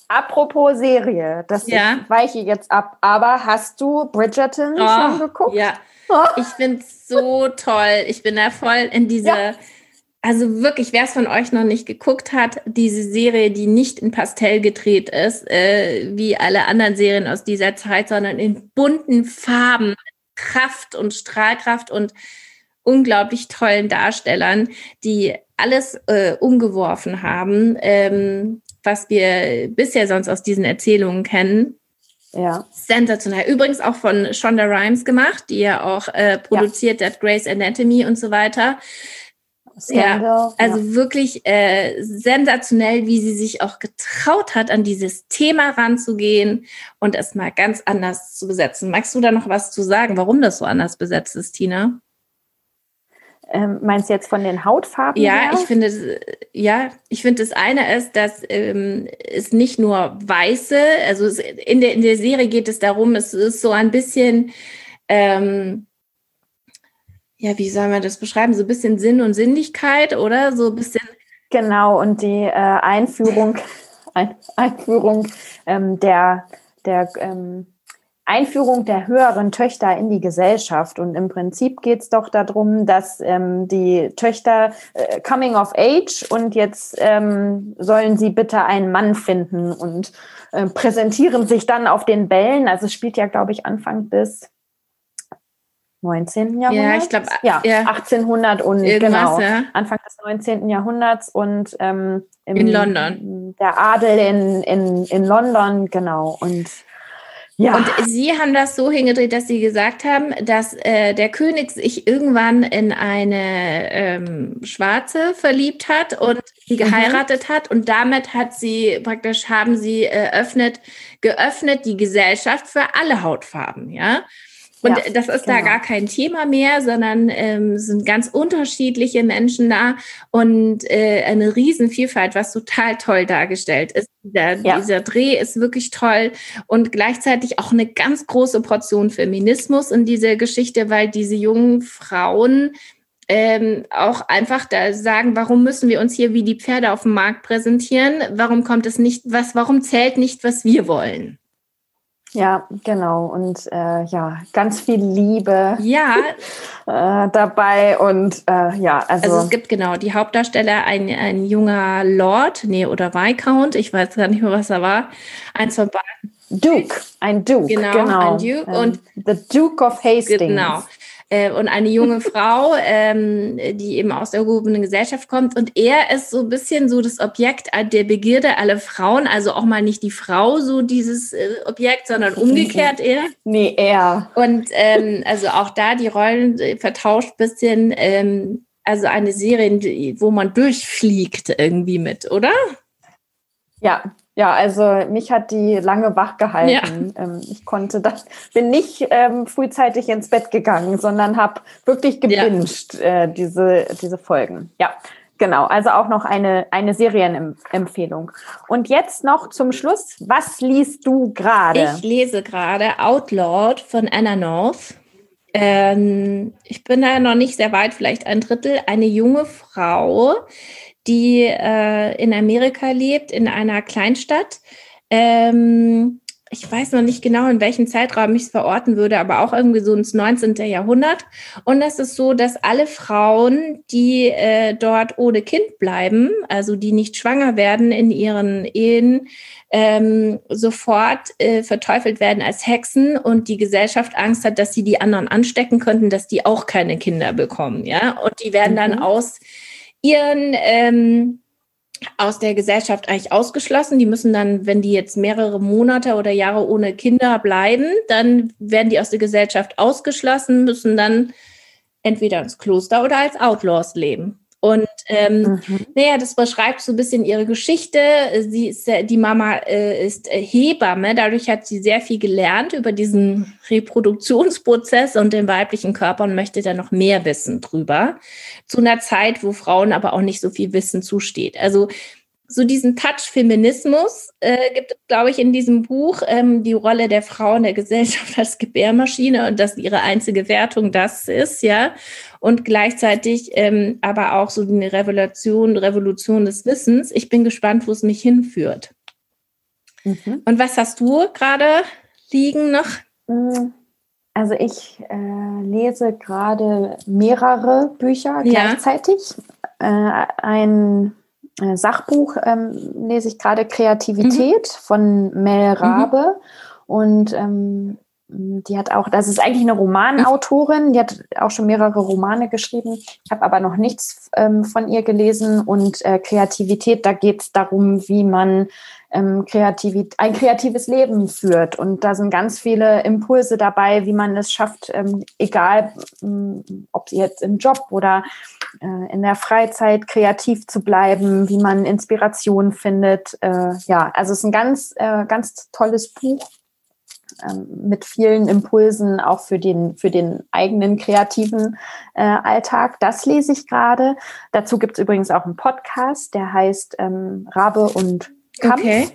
Apropos Serie, das ja. weiche jetzt ab, aber hast du Bridgerton oh, schon geguckt? Ja, oh. ich finde es so toll. Ich bin da voll in diese, ja. also wirklich, wer es von euch noch nicht geguckt hat, diese Serie, die nicht in Pastell gedreht ist, äh, wie alle anderen Serien aus dieser Zeit, sondern in bunten Farben, Kraft und Strahlkraft und unglaublich tollen Darstellern, die alles äh, umgeworfen haben, ähm, was wir bisher sonst aus diesen Erzählungen kennen. Ja. Sensationell. Übrigens auch von Shonda Rhimes gemacht, die ja auch äh, produziert ja. hat, Grace Anatomy und so weiter. Scandal. Ja, also ja. wirklich äh, sensationell, wie sie sich auch getraut hat, an dieses Thema ranzugehen und es mal ganz anders zu besetzen. Magst du da noch was zu sagen, warum das so anders besetzt ist, Tina? Ähm, meinst du jetzt von den Hautfarben? Ja, her? ich finde, ja, ich finde, das eine ist, dass ähm, es nicht nur weiße, also es, in, der, in der Serie geht es darum, es ist so ein bisschen, ähm, ja, wie soll man das beschreiben? So ein bisschen Sinn und Sinnlichkeit, oder? So ein bisschen. Genau, und die äh, Einführung, Ein Einführung ähm, der, der ähm, Einführung der höheren Töchter in die Gesellschaft. Und im Prinzip geht es doch darum, dass ähm, die Töchter äh, coming of age und jetzt ähm, sollen sie bitte einen Mann finden und äh, präsentieren sich dann auf den Bällen. Also es spielt ja, glaube ich, Anfang des 19. Jahrhunderts. Ja, ich glaube, ja, ja, 1800 und genau, ja. Anfang des 19. Jahrhunderts und ähm, im, in London. Der Adel in, in, in London, genau. Und ja. Und sie haben das so hingedreht, dass sie gesagt haben, dass äh, der König sich irgendwann in eine ähm, Schwarze verliebt hat und sie mhm. geheiratet mhm. hat und damit hat sie praktisch haben sie eröffnet, geöffnet die Gesellschaft für alle Hautfarben, ja. Und ja, das ist genau. da gar kein Thema mehr, sondern ähm, sind ganz unterschiedliche Menschen da und äh, eine Riesenvielfalt, was total toll dargestellt ist. Der, ja. Dieser Dreh ist wirklich toll und gleichzeitig auch eine ganz große Portion Feminismus in dieser Geschichte, weil diese jungen Frauen ähm, auch einfach da sagen, warum müssen wir uns hier wie die Pferde auf dem Markt präsentieren? Warum kommt es nicht, was, warum zählt nicht, was wir wollen? Ja, genau. Und äh, ja, ganz viel Liebe ja. äh, dabei. Und äh, ja, also. Also es gibt genau die Hauptdarsteller, ein, ein junger Lord, nee, oder Viscount, ich weiß gar nicht mehr, was er war. Eins von beiden. Duke, ein Duke. Genau, genau. ein Duke. Und The Duke of Hastings. Genau und eine junge Frau, ähm, die eben aus der gehobenen Gesellschaft kommt. Und er ist so ein bisschen so das Objekt der Begierde aller Frauen. Also auch mal nicht die Frau so dieses äh, Objekt, sondern umgekehrt er. Nee, er. Und ähm, also auch da die Rollen äh, vertauscht bisschen. Ähm, also eine Serie, wo man durchfliegt irgendwie mit, oder? Ja, ja, also mich hat die lange wach gehalten. Ja. Ähm, ich konnte das, bin nicht ähm, frühzeitig ins Bett gegangen, sondern habe wirklich gebinged ja. äh, diese, diese Folgen. Ja, genau. Also auch noch eine, eine Serienempfehlung. Und jetzt noch zum Schluss, was liest du gerade? Ich lese gerade Outlawed von Anna North. Ähm, ich bin da noch nicht sehr weit, vielleicht ein Drittel. Eine junge Frau, die äh, in Amerika lebt, in einer Kleinstadt. Ähm, ich weiß noch nicht genau, in welchem Zeitraum ich es verorten würde, aber auch irgendwie so ins 19. Jahrhundert. Und es ist so, dass alle Frauen, die äh, dort ohne Kind bleiben, also die nicht schwanger werden in ihren Ehen, ähm, sofort äh, verteufelt werden als Hexen und die Gesellschaft Angst hat, dass sie die anderen anstecken könnten, dass die auch keine Kinder bekommen, ja. Und die werden mhm. dann aus ihren ähm, aus der Gesellschaft eigentlich ausgeschlossen. Die müssen dann, wenn die jetzt mehrere Monate oder Jahre ohne Kinder bleiben, dann werden die aus der Gesellschaft ausgeschlossen, müssen dann entweder ins Kloster oder als Outlaws leben. Und ähm, mhm. naja, das beschreibt so ein bisschen ihre Geschichte. Sie ist, die Mama äh, ist äh, Hebamme, dadurch hat sie sehr viel gelernt über diesen Reproduktionsprozess und den weiblichen Körper und möchte da noch mehr wissen drüber. Zu einer Zeit, wo Frauen aber auch nicht so viel Wissen zusteht. Also so diesen Touch Feminismus äh, gibt es, glaube ich, in diesem Buch ähm, die Rolle der Frau in der Gesellschaft als Gebärmaschine und dass ihre einzige Wertung das ist, ja. Und gleichzeitig ähm, aber auch so eine Revolution, Revolution des Wissens. Ich bin gespannt, wo es mich hinführt. Mhm. Und was hast du gerade liegen noch? Mm, also ich äh, lese gerade mehrere Bücher gleichzeitig. Ja. Äh, ein äh, Sachbuch ähm, lese ich gerade Kreativität mhm. von Mel mhm. Rabe. Mhm. Und ähm, die hat auch, das ist eigentlich eine Romanautorin, die hat auch schon mehrere Romane geschrieben. Ich habe aber noch nichts ähm, von ihr gelesen. Und äh, Kreativität, da geht es darum, wie man ähm, Kreativität, ein kreatives Leben führt. Und da sind ganz viele Impulse dabei, wie man es schafft, ähm, egal ähm, ob jetzt im Job oder äh, in der Freizeit kreativ zu bleiben, wie man Inspiration findet. Äh, ja, also es ist ein ganz, äh, ganz tolles Buch ähm, mit vielen Impulsen auch für den, für den eigenen kreativen äh, Alltag. Das lese ich gerade. Dazu gibt es übrigens auch einen Podcast, der heißt ähm, Rabe und Kampf. Okay.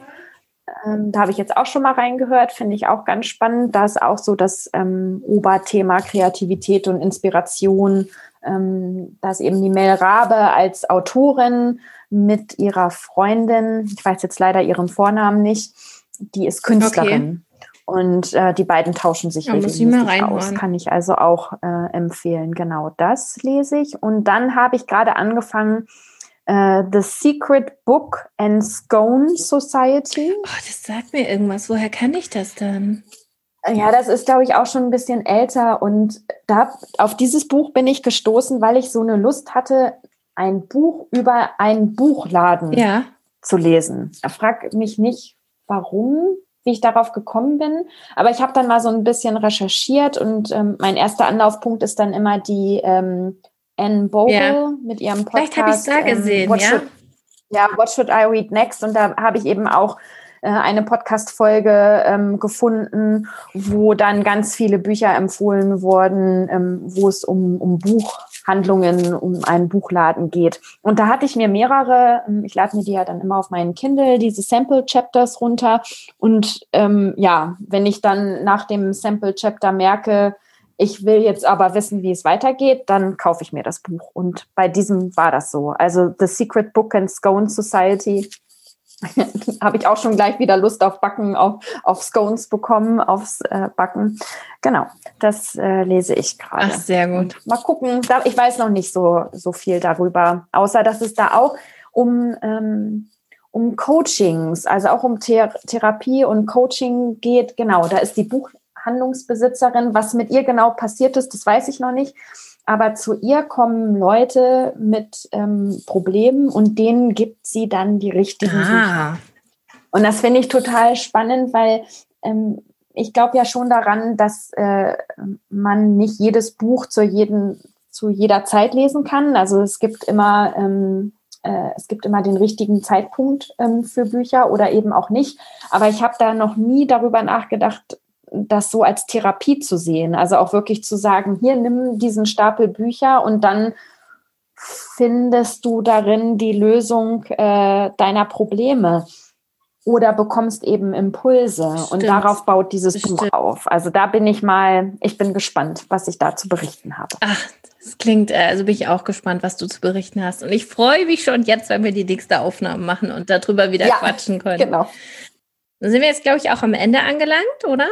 Ähm, da habe ich jetzt auch schon mal reingehört, finde ich auch ganz spannend. Da ist auch so das ähm, Oberthema Kreativität und Inspiration. Ähm, da ist eben die Mel Rabe als Autorin mit ihrer Freundin, ich weiß jetzt leider ihren Vornamen nicht, die ist Künstlerin. Okay. Und äh, die beiden tauschen sich ja, regelmäßig aus. Kann ich also auch äh, empfehlen. Genau, das lese ich. Und dann habe ich gerade angefangen, äh, The Secret Book and Scone Society. Oh, das sagt mir irgendwas. Woher kann ich das dann? Ja, das ist, glaube ich, auch schon ein bisschen älter. Und da, auf dieses Buch bin ich gestoßen, weil ich so eine Lust hatte, ein Buch über einen Buchladen ja. zu lesen. Frag mich nicht, warum wie ich darauf gekommen bin. Aber ich habe dann mal so ein bisschen recherchiert und ähm, mein erster Anlaufpunkt ist dann immer die ähm, Anne Bogle ja. mit ihrem Podcast. Vielleicht habe ich es da ähm, gesehen, ähm, ja. Should, ja, What Should I Read Next? Und da habe ich eben auch äh, eine Podcast-Folge ähm, gefunden, wo dann ganz viele Bücher empfohlen wurden, ähm, wo es um, um Buchhandlungen, um einen Buchladen geht. Und da hatte ich mir mehrere, ähm, ich lade mir die ja dann immer auf meinen Kindle, diese Sample-Chapters runter. Und ähm, ja, wenn ich dann nach dem Sample-Chapter merke, ich will jetzt aber wissen, wie es weitergeht, dann kaufe ich mir das Buch. Und bei diesem war das so. Also The Secret Book and Scone Society habe ich auch schon gleich wieder Lust auf Backen, auf, auf Scones bekommen, aufs äh, Backen. Genau, das äh, lese ich gerade. Ach, sehr gut. Und mal gucken, da, ich weiß noch nicht so, so viel darüber, außer dass es da auch um, ähm, um Coachings, also auch um Thera Therapie und Coaching geht. Genau, da ist die Buchhandlungsbesitzerin. Was mit ihr genau passiert ist, das weiß ich noch nicht aber zu ihr kommen Leute mit ähm, Problemen und denen gibt sie dann die richtigen ah. Bücher. Und das finde ich total spannend, weil ähm, ich glaube ja schon daran, dass äh, man nicht jedes Buch zu, jeden, zu jeder Zeit lesen kann. Also es gibt immer, ähm, äh, es gibt immer den richtigen Zeitpunkt ähm, für Bücher oder eben auch nicht. Aber ich habe da noch nie darüber nachgedacht, das so als Therapie zu sehen. Also auch wirklich zu sagen, hier nimm diesen Stapel Bücher und dann findest du darin die Lösung äh, deiner Probleme oder bekommst eben Impulse Stimmt. und darauf baut dieses Stimmt. Buch auf. Also da bin ich mal, ich bin gespannt, was ich da zu berichten habe. Ach, das klingt, äh, also bin ich auch gespannt, was du zu berichten hast. Und ich freue mich schon jetzt, wenn wir die nächste Aufnahme machen und darüber wieder ja, quatschen können. Genau. Dann sind wir jetzt, glaube ich, auch am Ende angelangt, oder?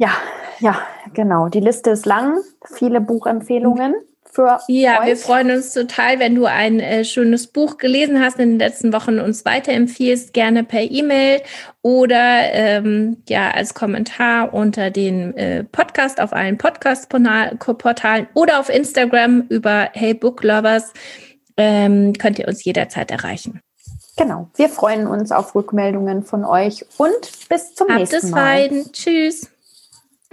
Ja, ja, genau. Die Liste ist lang. Viele Buchempfehlungen für Ja, euch. wir freuen uns total, wenn du ein äh, schönes Buch gelesen hast in den letzten Wochen uns weiterempfiehlst, gerne per E-Mail oder ähm, ja als Kommentar unter den äh, Podcast auf allen Podcast-Portalen oder auf Instagram über Hey Book Lovers ähm, könnt ihr uns jederzeit erreichen. Genau. Wir freuen uns auf Rückmeldungen von euch und bis zum Habt nächsten Mal. Habt es fein. Tschüss.